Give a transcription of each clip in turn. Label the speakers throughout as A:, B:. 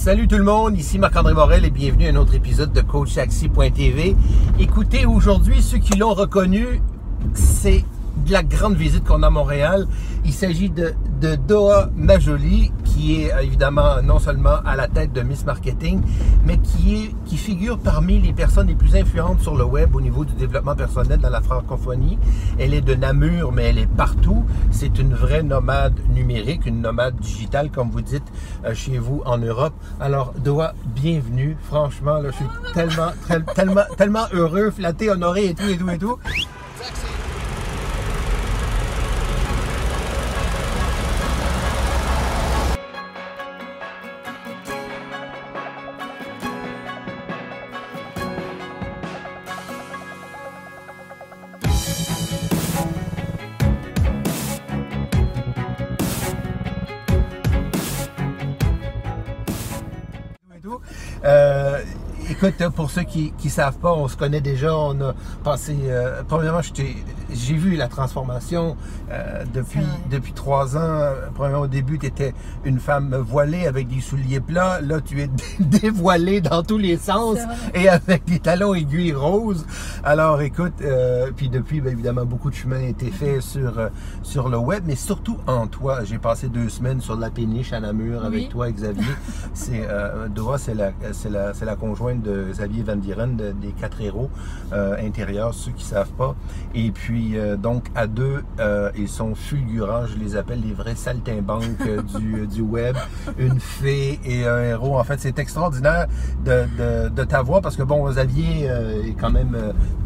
A: Salut tout le monde, ici Marc-André Morel et bienvenue à un autre épisode de CoachTaxi.tv. Écoutez, aujourd'hui, ceux qui l'ont reconnu, c'est de la grande visite qu'on a à Montréal. Il s'agit de, de Doha Majoli, qui est euh, évidemment non seulement à la tête de Miss Marketing, mais qui, est, qui figure parmi les personnes les plus influentes sur le web au niveau du développement personnel dans la francophonie. Elle est de Namur, mais elle est partout. C'est une vraie nomade numérique, une nomade digitale, comme vous dites euh, chez vous en Europe. Alors, Doha, bienvenue. Franchement, là, je suis tellement, tellement, tellement heureux, flatté, honoré et tout, et tout, et tout. Pour ceux qui ne savent pas, on se connaît déjà. On a passé. Euh, premièrement, j'ai vu la transformation euh, depuis, depuis trois ans. Premièrement, au début, tu étais une femme voilée avec des souliers plats. Là, tu es dévoilée dans tous les sens et avec des talons aiguilles roses. Alors, écoute, euh, puis depuis, bien évidemment, beaucoup de chemin a été fait sur, euh, sur le web, mais surtout en toi. J'ai passé deux semaines sur la péniche à Namur avec toi, Xavier. C'est Dora, c'est la, la, la, conjointe de Xavier Van Dieren, des quatre héros intérieurs, ceux qui savent pas. Et puis, donc, à deux, ils sont fulgurants. Je les appelle les vrais saltimbanques du, du web. Une fée et un héros. En fait, c'est extraordinaire de, de, de t'avoir parce que, bon, Xavier est quand même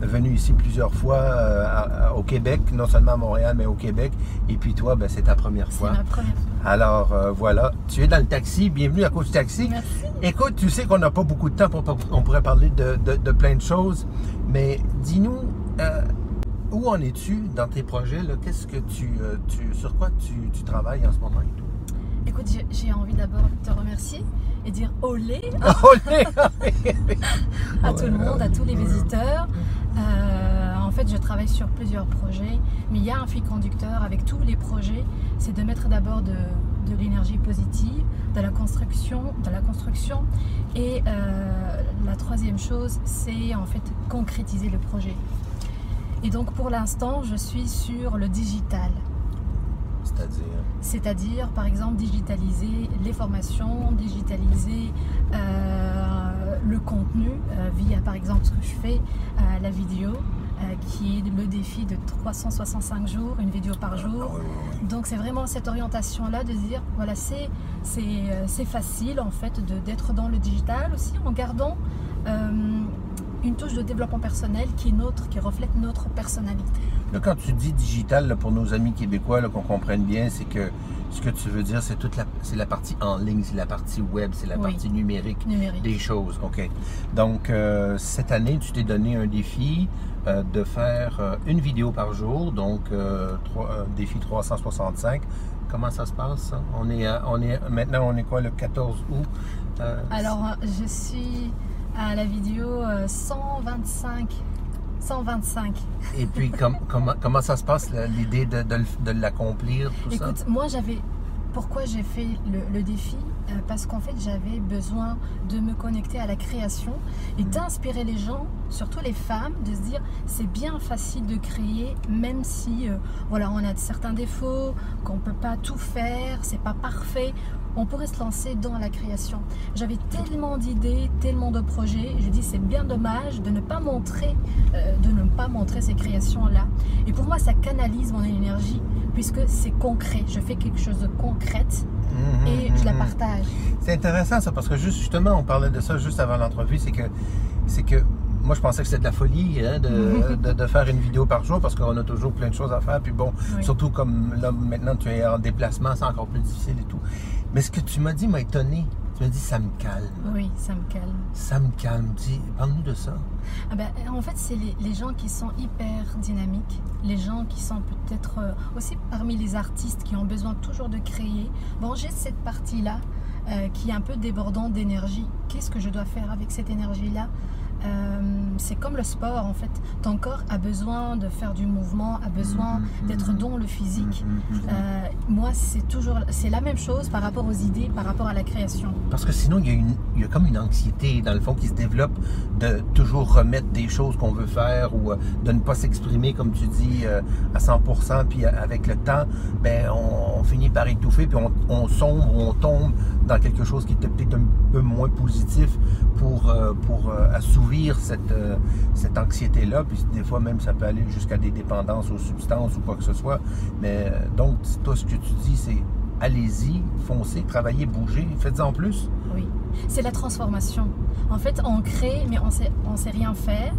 A: venu ici plusieurs fois euh, au Québec, non seulement à Montréal, mais au Québec. Et puis toi, ben, c'est ta première fois.
B: C'est ma première fois.
A: Alors euh, voilà, tu es dans le taxi. Bienvenue à Coach Taxi.
B: Merci.
A: Écoute, tu sais qu'on n'a pas beaucoup de temps pour on pourrait parler de, de, plein de choses, mais dis-nous. Euh, où en es-tu dans tes projets? Qu'est-ce que tu, tu, sur quoi tu, tu travailles en ce moment et tout?
B: Écoute, j'ai envie d'abord de te remercier et dire olé,
A: olé
B: à tout le monde, à tous les visiteurs. Euh, en fait, je travaille sur plusieurs projets, mais il y a un fil conducteur avec tous les projets, c'est de mettre d'abord de, l'énergie positive, de la construction, de la construction, et euh, la troisième chose, c'est en fait concrétiser le projet. Et donc pour l'instant, je suis sur le digital.
A: C'est-à-dire?
B: C'est-à-dire, par exemple, digitaliser les formations, digitaliser euh, le contenu euh, via, par exemple, ce que je fais, euh, la vidéo, qui est le défi de 365 jours, une vidéo par jour.
A: Ah,
B: Donc, c'est vraiment cette orientation-là de dire, voilà, c'est, c'est, facile, en fait, d'être dans le digital aussi, en gardant une touche de développement personnel qui est notre, qui reflète notre personnalité.
A: Là, quand tu dis digital, pour nos amis québécois, qu'on comprenne bien, c'est que ce que tu veux dire, c'est toute la, c'est la partie en ligne, c'est la partie web, c'est la partie numérique, des choses. OK? Donc, euh, cette année, tu t'es donné un défi euh, de faire euh, une vidéo par jour, donc trois, défi 365. Comment ça se passe? On est, on est, maintenant, on est quoi, le 14 août?
B: Alors, je suis à la vidéo 125. Euh, 125.
A: Et puis, comment, comment ça se passe, l'idée de, de, l'accomplir, tout
B: ça? Écoute, moi, j'avais. Pourquoi j'ai fait le, défi? Euh, Parce qu'en fait, j'avais besoin de me connecter à la création et d'inspirer les gens, surtout les femmes, de se dire c'est bien facile de créer, même si euh, voilà, on a certains défauts, qu'on ne peut pas tout faire, c'est pas parfait on pourrait se lancer dans la création. J'avais tellement d'idées, tellement de projets. Je dis c'est bien dommage de ne pas montrer, euh, de ne pas montrer ces créations là. Et pour moi, ça canalise mon énergie puisque c'est concret. Je fais quelque chose de concrète mhm, et je la mhm. partage.
A: C'est intéressant ça parce que justement, on parlait de ça juste avant l'entrevue, c'est que c'est que moi, je pensais que c'était de la folie hein, de, faire une vidéo par jour parce qu'on a toujours plein de choses à faire. Puis bon, surtout comme là, maintenant, tu es en déplacement, c'est encore plus difficile et tout. Mais ce que tu m'as dit m'a étonné. Tu m'as dit ça me calme.
B: Oui, ça me calme.
A: Ça me calme. Dis, parle-nous de ça.
B: Ah ben, en fait, c'est les, gens qui sont hyper dynamiques, les gens qui sont peut-être euh, aussi parmi les artistes qui ont besoin toujours de créer. Bon, j'ai cette partie-là euh, qui est un peu débordante d'énergie. Qu'est-ce que je dois faire avec cette énergie-là? Euh, c'est comme le sport en fait. Ton corps a besoin de faire du mouvement, a besoin d'être
A: mhm.
B: dans le physique.
A: Mhm, mhm.
B: Euh, moi, c'est toujours, c'est la même chose par rapport aux idées, par rapport à la création.
A: Parce que sinon, il y, a une, il y a comme une anxiété, dans le fond, qui se développe de toujours remettre des choses qu'on veut faire ou euh, de ne pas s'exprimer, comme tu dis, à 100%. Puis avec le temps, ben, on, on finit par étouffer, puis on, on sombre, on tombe dans quelque chose qui était peut-être un peu moins positif pour, pour euh, euh, cette anxiété-là. Puis des fois, même, ça peut aller jusqu'à des dépendances aux substances ou quoi que ce soit. Mais euh, donc, toi, ce que tu dis, c'est allez-y, foncez, travaillez, bougez, faites-en plus.
B: Oui, c'est la transformation. En fait, on crée, mais on sait, on sait rien faire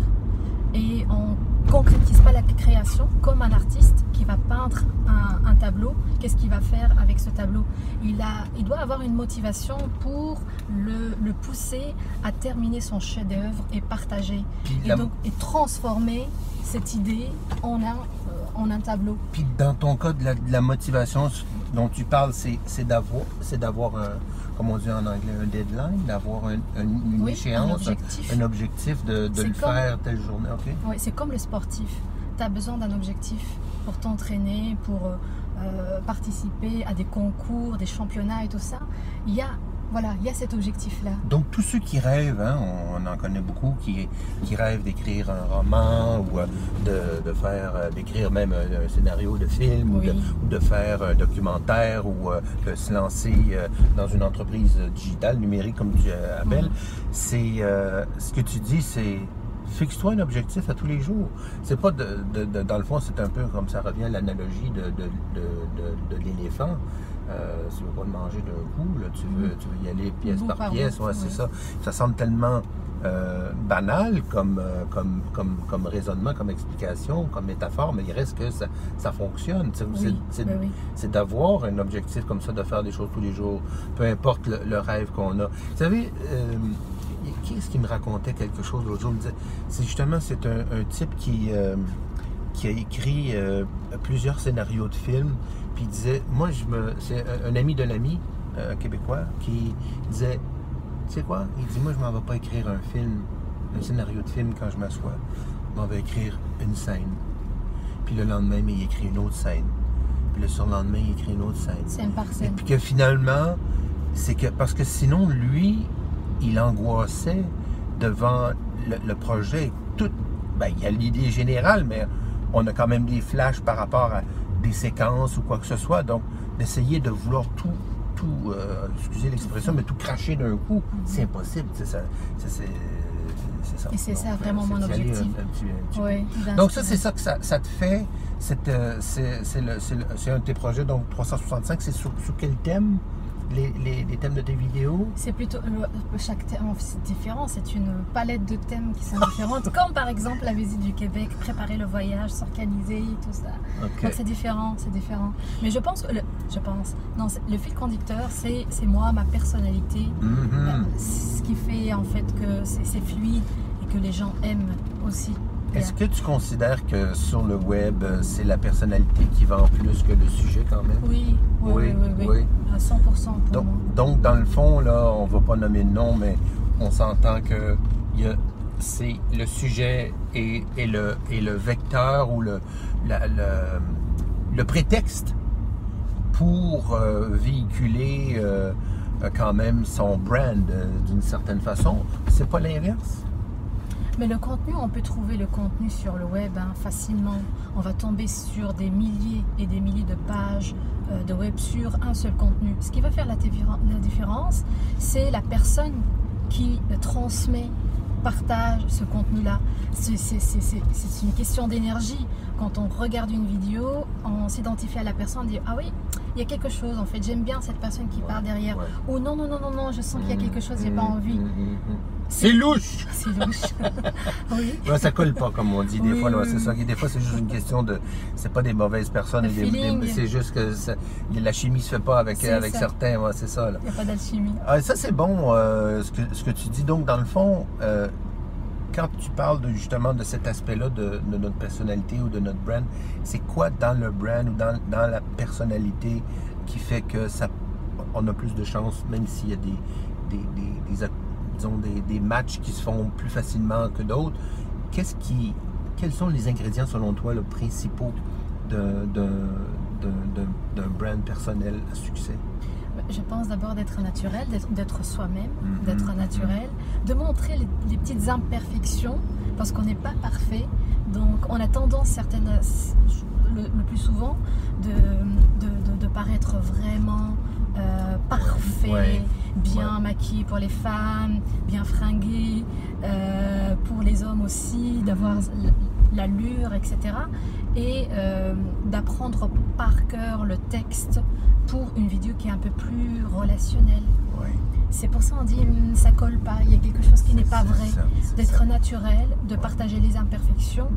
B: et on concrétise pas la création comme un artiste qui va peindre un, un tableau. Qu'est-ce qu'il va faire avec ce tableau? Il, a, il doit avoir une motivation pour le, le pousser à terminer son chef-d'œuvre et partager.
A: Puis,
B: Et
A: la-
B: donc, et transformer cette idée en un, euh, en un tableau.
A: puis dans ton cas, de la, de la motivation dont tu parles, c'est d'avoir, c'est d'avoir un, comme on dit en anglais, un deadline, d'avoir un- un- une
B: Oui, un
A: échéance,
B: objectif.
A: un objectif de, le
B: comme-
A: faire telle journée. OK?
B: Oui, c'est comme le sportif. Tu as besoin d'un objectif pour t'entraîner, pour euh, euh, participer à des concours, des championnats et tout ça. Il y a, voilà, il y a cet objectif-là.
A: Donc, tous ceux qui rêvent, hein, on, en connaît beaucoup, qui, qui rêvent d'écrire un roman ou euh, de, de faire, d'écrire même un, scénario de film ou, de,
B: Oui.
A: ou de faire un documentaire ou de se lancer dans une entreprise digitale, numérique, comme tu appelles, c'est euh, ce que tu dis, c'est fixe-toi un objectif à tous les jours. C'est pas de, de- de- dans le fond, c'est un peu comme ça revient à l'analogie de, l'éléphant. Euh, si tu veux pas le manger d'un coup, là, tu, veux, tu veux y aller pièce par,
B: par
A: pièce, c'est ça. Ça semble tellement euh, banal comme, euh, comme, comme, comme raisonnement, comme explication, comme métaphore, mais il reste que ça, ça fonctionne.
B: Oui,
A: c'est-
B: ben oui.
A: c'est d'avoir un objectif comme ça, de faire des choses tous les jours, peu importe le, le rêve qu'on a. Vous savez, euh, qui est-ce qui me racontait quelque chose l'autre jour? Il me disait, c'est justement, c'est un, un type qui, euh, qui a écrit euh, plusieurs scénarios de films, puis il disait, moi, je me, c'est un, un ami d'un ami, euh, québécois, qui disait, tu sais quoi? Il dit, moi, je m'en vais pas écrire un film, un scénario de film quand je m'assois. Je m'en vais écrire une scène. Puis le lendemain, il écrit une autre scène. Puis le surlendemain, il écrit une autre scène.
B: Scène par
A: Et puis que finalement, c'est que parce que sinon, lui, il angoissait devant le, le projet. Tout, ben, il y a l'idée générale, mais on a quand même des flashs par rapport à des séquences ou quoi que ce soit. Donc, d'essayer de vouloir tout, tout euh, excusez l'expression, mais tout cracher d'un coup, c'est impossible. C'est ça. C'est, ça.
B: Et c'est ça vraiment mon objectif.
A: un- un petit- un petit peu.
B: Oui,
A: Donc ça, c'est ça que ça, ça te fait. C'est, euh, c'est, un de tes projets, donc 365. C'est sur, sur quel thème? Les, les- les thèmes de tes vidéos
B: C'est plutôt le- chaque thème, c'est différent. C'est une palette de thèmes qui sont différentes, comme par exemple la visite du Québec, préparer le voyage, s'organiser, tout ça. Donc c'est différent, c'est différent. Mais je pense que le, je pense, non, c'est- le fil conducteur, c'est moi, ma personnalité,
A: Mhm.
B: Euh, ce qui fait en fait que c'est fluide et que les gens aiment aussi.
A: Est-ce que tu considères que sur le web, euh, c'est la personnalité qui vend plus que le sujet quand même?
B: Oui, oui, oui,
A: Oui,
B: oui, à 100% pour
A: Donc,
B: moi.
A: donc, dans le fond, là, on va pas nommer de nom, mais on s'entend que il y a- c'est le sujet et, et le, et le vecteur ou le, la- le, le prétexte pour euh, véhiculer euh, euh, quand même son brand euh, d'une certaine façon. C'est pas l'inverse.
B: Mais le contenu, on peut trouver le contenu sur le web hein, facilement. On va tomber sur des milliers et des milliers de pages euh, de web sur un seul contenu. Ce qui va faire la, différen- la différence, c'est la personne qui transmet, partage ce contenu-là. C'est une question d'énergie. Quand on regarde une vidéo, on s'identifie à la personne, on dit Ah oui, il y a quelque chose en fait, j'aime bien cette personne qui parle derrière.
A: Ouais.
B: Ou non, non, non, non, non, je sens qu'il y a quelque chose, j'ai pas
A: Mhm,
B: envie.
A: C'est louche!
B: C'est louche. oui.
A: Ouais, ça colle pas, comme on dit des
B: Oui,
A: fois.
B: oui,
A: c'est ça. Des fois, c'est juste une question de. C'est pas des mauvaises personnes. C'est juste que la chimie se fait pas avec,
B: C'est
A: avec
B: ça.
A: certains. ouais, c'est ça.
B: Il n'y a pas d'alchimie.
A: Ah, ça, c'est bon, euh, ce, que, ce que tu dis. Donc, dans le fond, euh, quand tu parles de, justement de cet aspect-là de, de notre personnalité ou de notre brand, c'est quoi dans le brand ou dans, dans la personnalité qui fait que ça, on a plus de chances, même s'il y a des, des, des, disons, des, matchs qui se font plus facilement que d'autres. Qu'est-ce qui, quels sont les ingrédients, selon toi, les principaux d'un brand personnel à succès?
B: Je pense d'abord d'être naturel, d'être soi-même,
A: Mhm,
B: d'être naturel, de montrer les, les petites imperfections, parce qu'on n'est pas parfait. Donc on a tendance, certaines, le, le plus souvent, de, de, de- de paraître vraiment euh, parfait,
A: Ouais.
B: Bien
A: Ouais.
B: maquillé pour les femmes, bien fringué, euh, pour les hommes aussi, d'avoir l'allure, etc. Et euh, d'apprendre par cœur le texte pour une vidéo qui est un peu plus relationnelle. C'est pour ça on dit Hum, ça colle pas, il y a quelque chose qui n'est pas vrai. D'être naturel, de partager les imperfections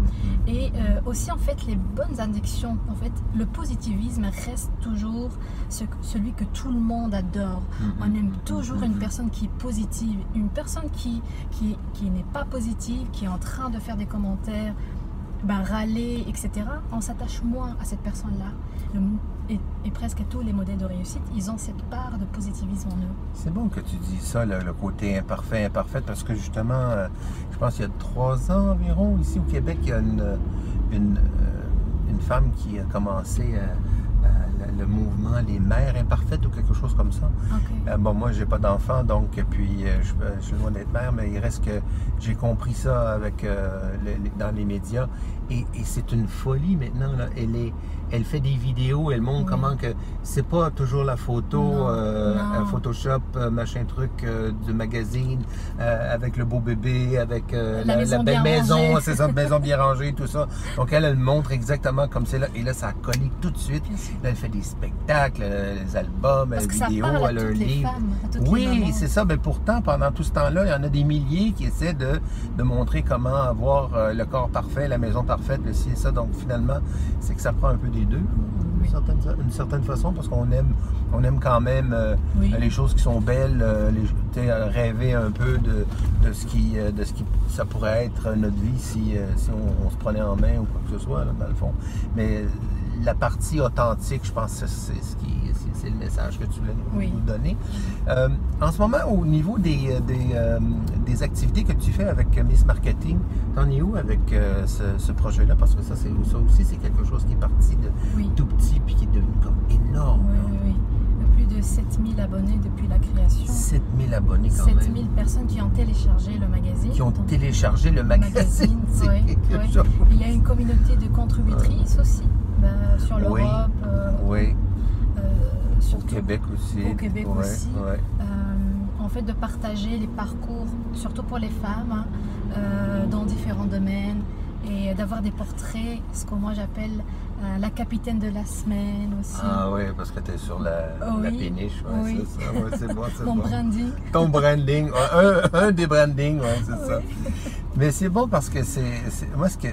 B: et euh, aussi en fait les bonnes addictions. En fait, le positivisme reste toujours ce- celui que tout le monde adore. On aime toujours une personne qui est positive, une personne qui, qui, qui n'est pas positive, qui est en train de faire des commentaires, ben, râler, etc. On s'attache moins à cette personne-là. Et, et presque tous les modèles de réussite, ils ont cette part de positivisme en eux.
A: C'est bon que tu dis ça, le, le côté imparfait, imparfait, parce que justement, euh, je pense qu'il y a trois ans environ, ici au Québec, il y a une, une, euh, une femme qui a commencé euh, le, mouvement Les Mères Imparfaites ou quelque chose comme ça.
B: Ok.
A: Euh, bon, moi, j'ai pas d'enfant, donc, puis, euh, je, je suis loin d'être mère, mais il reste que j'ai compris ça avec, euh, les- dans les médias. Et, et c'est une folie maintenant. Là. Elle, est, elle fait des vidéos, elle montre
B: Oui.
A: comment que c'est pas toujours la photo,
B: Non,
A: euh,
B: non.
A: un Photoshop, euh, machin truc euh, du magazine, euh, avec le beau bébé, avec euh,
B: La maison
A: belle maison, c'est ça, maison bien rangée, tout ça. Donc, elle, elle montre exactement comme c'est là. Et là, ça colle tout de suite. Là, elle fait des spectacles, euh, les albums,
B: ça
A: vidéos, elle a un livre.
B: femmes,
A: Oui, c'est ça. Mais pourtant, pendant tout ce temps-là, il y en a des milliers qui essaient de, de montrer comment avoir euh, le corps parfait, la maison parfaite, le ci et ça. Donc finalement, c'est que ça prend un peu des deux, d'une
B: Oui.
A: certaine, une certaine façon, parce qu'on aime, on aime quand même euh,
B: Oui.
A: les choses qui sont belles, euh, les, rêver un peu de, de ce qui, euh, de ce qui ça pourrait être notre vie si, si on, on se prenait en main ou quoi que ce soit, là, dans le fond. Mais la partie authentique, je pense que c'est ce qui c'est- le message que tu voulais nous,
B: Oui.
A: donner. Euh, en ce moment, au niveau des, euh, des, euh, des activités que tu fais avec Miss Marketing, t'en es où avec euh, ce, ce projet-là? Parce que ça, c'est, ça aussi, c'est quelque chose qui est parti de
B: Oui.
A: tout petit puis qui est devenu comme énorme.
B: Oui,
A: là.
B: oui, oui. Plus de 7000 abonnés depuis la création.
A: 7000 abonnés quand
B: 7000
A: même.
B: personnes qui ont téléchargé le magazine.
A: Qui ont
B: Donc,
A: téléchargé le magazine.
B: ouais, ouais. Il y a une communauté de contributrices aussi ben, sur l'Europe,
A: Oui.
B: euh,
A: Oui,
B: euh,
A: au
B: surtout
A: Québec aussi.
B: Au Québec
A: Ouais,
B: aussi.
A: ouais.
B: euh, en fait de partager les parcours, surtout pour les femmes, hein, euh, dans différents domaines et d'avoir des portraits, ce que moi j'appelle euh, la capitaine de la semaine aussi.
A: Ah oui, parce que tu es sur la,
B: Oh
A: la
B: oui.
A: péniche. Ouais,
B: Oui.
A: c'est ça. Ouais, c'est bon, c'est
B: Mon
A: bon.
B: branding.
A: Ton branding, un, un des brandings, ouais, c'est ça. Mais c'est bon parce que c'est. c'est- Moi, ce que,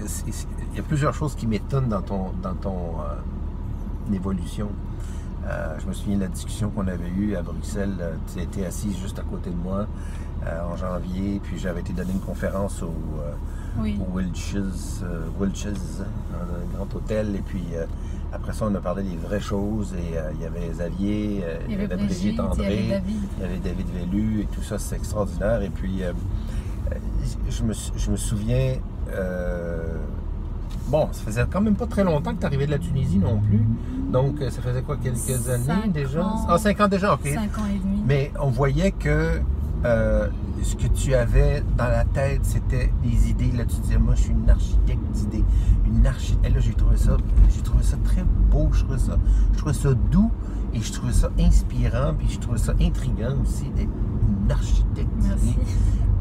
A: il y a plusieurs choses qui m'étonnent dans ton, dans ton euh, évolution. Euh, je me souviens de la discussion qu'on avait eue à Bruxelles. Euh, Tu étais assise juste à côté de moi euh, en janvier, puis j'avais été donner une conférence au,
B: Oui.
A: au Wilches, un grand hôtel. Et puis après ça, on a parlé des vraies choses. Et euh, il y avait Xavier, euh,
B: Il y avait Brigitte, il y
A: André.
B: avait David.
A: Il y avait David Vellu et tout ça, c'est extraordinaire. Et puis, euh, je, me, je me souviens, bon, ça faisait quand même pas très longtemps que tu arrivais de la Tunisie non plus. Donc, euh, ça faisait quoi, quelques
B: Cinq
A: années déjà?
B: ans.
A: Ah, cinq ans déjà, ok.
B: Cinq ans et demi.
A: Mais on voyait que euh, ce que tu avais dans la tête, c'était des idées. Là, tu disais, moi, je suis une architecte d'idées. Une architecte. Et là, j'ai trouvé ça, j'ai trouvé ça très beau. Je trouvais ça, je trouvais ça doux et je trouvais ça inspirant. Puis je trouvais ça intriguant aussi d'être une architecte
B: Merci.
A: d'idées.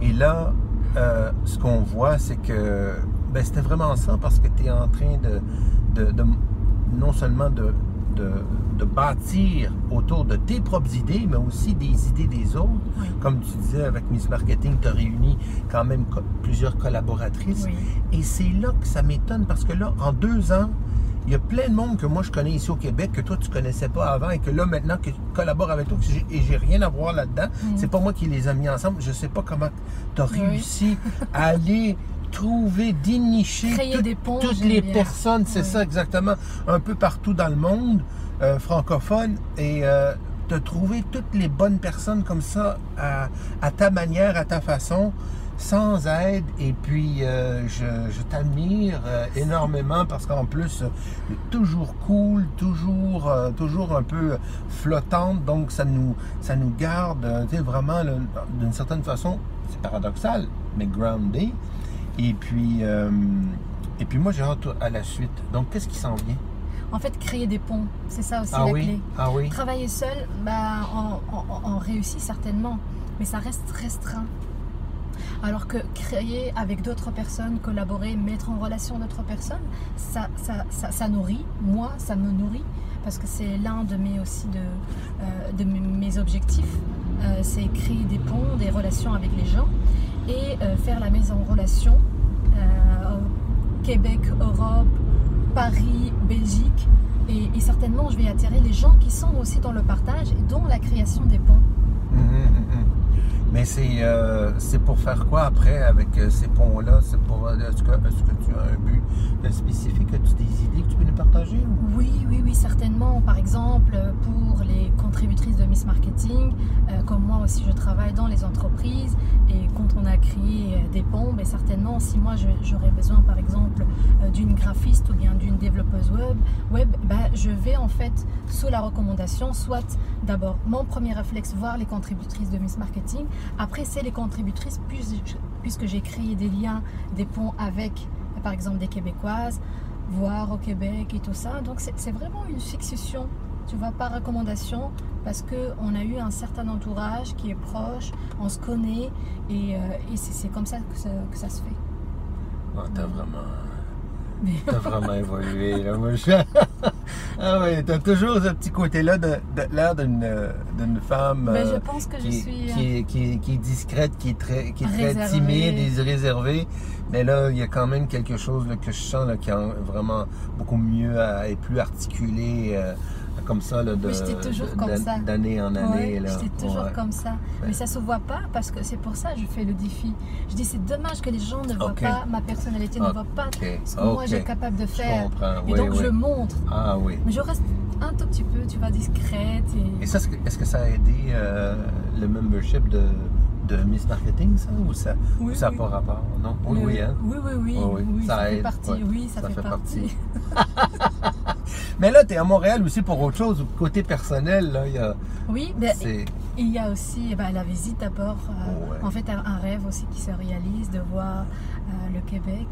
A: Et là, euh, ce qu'on voit, c'est que ben, c'était vraiment ça parce que tu es en train de, de- de- non seulement de, bâtir autour de tes propres idées, mais aussi des idées des autres.
B: Oui.
A: Comme tu disais, avec Miss Marketing, tu as réuni quand même co- plusieurs collaboratrices.
B: Oui.
A: Et c'est là que ça m'étonne parce que là, en deux ans, il y a plein de monde que moi je connais ici au Québec que toi tu connaissais pas avant et que là maintenant que je collabore avec toi et j'ai rien à voir là-dedans,
B: Mhm.
A: c'est pas moi qui les ai mis ensemble. Je sais pas comment tu as
B: Oui.
A: réussi à aller trouver, dénicher
B: Créer
A: tout-
B: des ponts,
A: toutes les
B: bien.
A: personnes, c'est
B: Oui.
A: ça exactement, un peu partout dans le monde euh, francophone et tu as trouvé toutes les bonnes personnes comme ça, à, à ta manière, à ta façon, sans aide. Et puis, euh, je, je t'admire euh, énormément parce qu'en plus, euh, toujours cool, toujours, euh, toujours un peu flottante. Donc, ça nous, ça nous garde euh, tu sais, vraiment, d'une certaine façon, c'est paradoxal, mais groundé. Et puis, euh, et puis moi, j'ai hâte à la suite. Donc, qu'est-ce qui s'en vient?
B: En fait, créer des ponts, c'est ça aussi
A: Ah
B: la
A: oui?
B: clé.
A: Ah oui?
B: Travailler seul, bah, on, on- on réussit certainement, mais ça reste restreint. Alors que créer avec d'autres personnes, collaborer, mettre en relation d'autres personnes, ça, ça, ça, ça nourrit. Moi, ça me nourrit parce que c'est l'un de mes aussi de, euh, de mes- mes objectifs. Euh, c'est créer des ponts, des relations avec les gens et euh, faire la mise en relation euh, Québec, Europe, Paris, Belgique. Et, et certainement, je vais attirer les gens qui sont aussi dans le partage et dans la création des ponts.
A: Mais c'est euh, c'est pour faire quoi après avec euh, ces ponts-là? C'est pour euh, est-ce que, est-ce que tu as un but spécifique? As-tu des idées que tu peux nous partager? ou-
B: Oui, oui, oui, certainement. Par exemple, pour les contributrices de Miss Marketing, comme moi aussi, je travaille dans les entreprises. Et quand on a créé des ponts, ben, certainement, si moi j'aurais besoin, par exemple, d'une graphiste ou bien d'une développeuse web, web ben, je vais en fait, sous la recommandation, soit d'abord mon premier réflexe, voir les contributrices de Miss Marketing. Après, c'est les contributrices, puis- puisque j'ai créé des liens, des ponts avec, par exemple, des Québécoises voir au Québec et tout ça. Donc c'est vraiment une succession, tu vois, par recommandation, parce qu'on a eu un certain entourage qui est proche, on se connaît, et, euh, et c'est comme ça que, ça que ça se fait.
A: Ah, t'as vraiment, t'as vraiment évolué. Là. Moi, je- ah oui, t'as toujours ce petit côté-là de, de l'air d'une euh, d'une femme euh,
B: je pense que je
A: qui,
B: suis... euh,
A: qui, est- qui qui est discrète, qui est très, qui est très timide et réservée. Mais là, il y a quand même quelque chose là, que je sens là, qui est vraiment beaucoup mieux à- et plus articulé euh, comme ça là, de,
B: j'étais toujours comme ça.
A: d'année en année.
B: J'étais toujours
A: Ouais.
B: comme ça. Mais ça se voit pas parce que c'est pour ça que je fais le défi. Je dis c'est dommage que les gens ne voient pas ma personnalité, ne voient pas ce que moi j'ai capable de faire. Et
A: Oui,
B: donc je
A: oui.
B: montre.
A: Ah oui.
B: Mais je reste un tout petit peu, tu vois, discrète. Et...
A: Et ça, est-ce que, ça a aidé euh, le membership de, de Miss Marketing, ça? Ou ça
B: Oui,
A: n'a
B: oui.
A: pas rapport? Non? Oui, oui, hein?
B: oui, oui, oui,
A: Oh, oui.
B: oui,
A: Ça
B: ça, fait
A: aide,
B: partie.
A: ouais.
B: Oui, ça, fait, partie.
A: Mais là, tu es à Montréal aussi pour autre chose. Côté personnel, là, y a.
B: Oui, ben, il y a aussi eh ben, la visite d'abord. euh,
A: ouais.
B: En fait, un, un rêve aussi qui se réalise de voir euh, le Québec,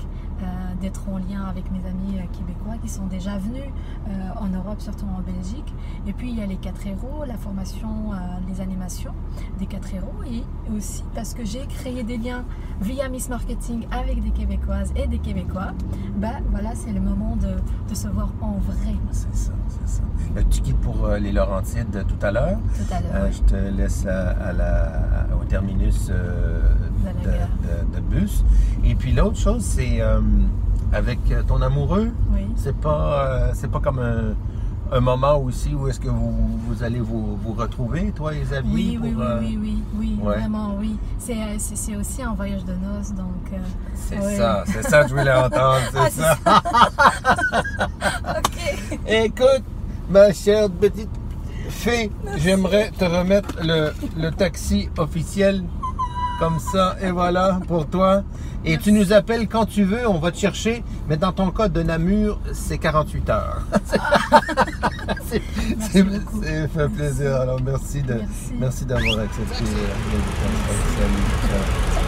B: d'être en lien avec mes amis euh, québécois qui sont déjà venus euh, en Europe, surtout en Belgique. Et puis, il y a les quatre héros, la formation, euh, les animations des quatre héros. Et aussi parce que j'ai créé des liens via Miss Marketing avec des Québécoises et des Québécois. Bah, voilà, c'est le moment de, de se voir en vrai
A: C'est ça, c'est ça. Là, tu quittes pour euh, les Laurentides euh, tout à l'heure.
B: tout à l'heure.
A: Euh, je te laisse à, à la, au terminus euh,
B: De
A: bus. Et puis l'autre chose, c'est euh, avec euh, ton amoureux,
B: Oui.
A: c'est pas, euh, c'est pas comme un, un moment aussi où est-ce que vous, vous allez vous, vous retrouver, toi et Xavier,
B: Oui,
A: pour,
B: oui, oui,
A: euh,
B: oui, oui, oui,
A: ouais.
B: vraiment, oui. C'est, aussi un voyage de noces, donc...
A: C'est
B: Ouais.
A: ça, c'est ça que je voulais entendre, c'est
B: Ah, c'est
A: ça.
B: Ok.
A: Écoute, ma chère petite fée, j'aimerais te remettre le, le taxi officiel comme ça, et voilà, pour toi. Et tu nous appelles quand tu veux, on va te chercher, mais dans ton cas de Namur, c'est 48 heures. c'est, fait plaisir, alors merci, de,
B: Merci.
A: merci d'avoir accepté l'invitation.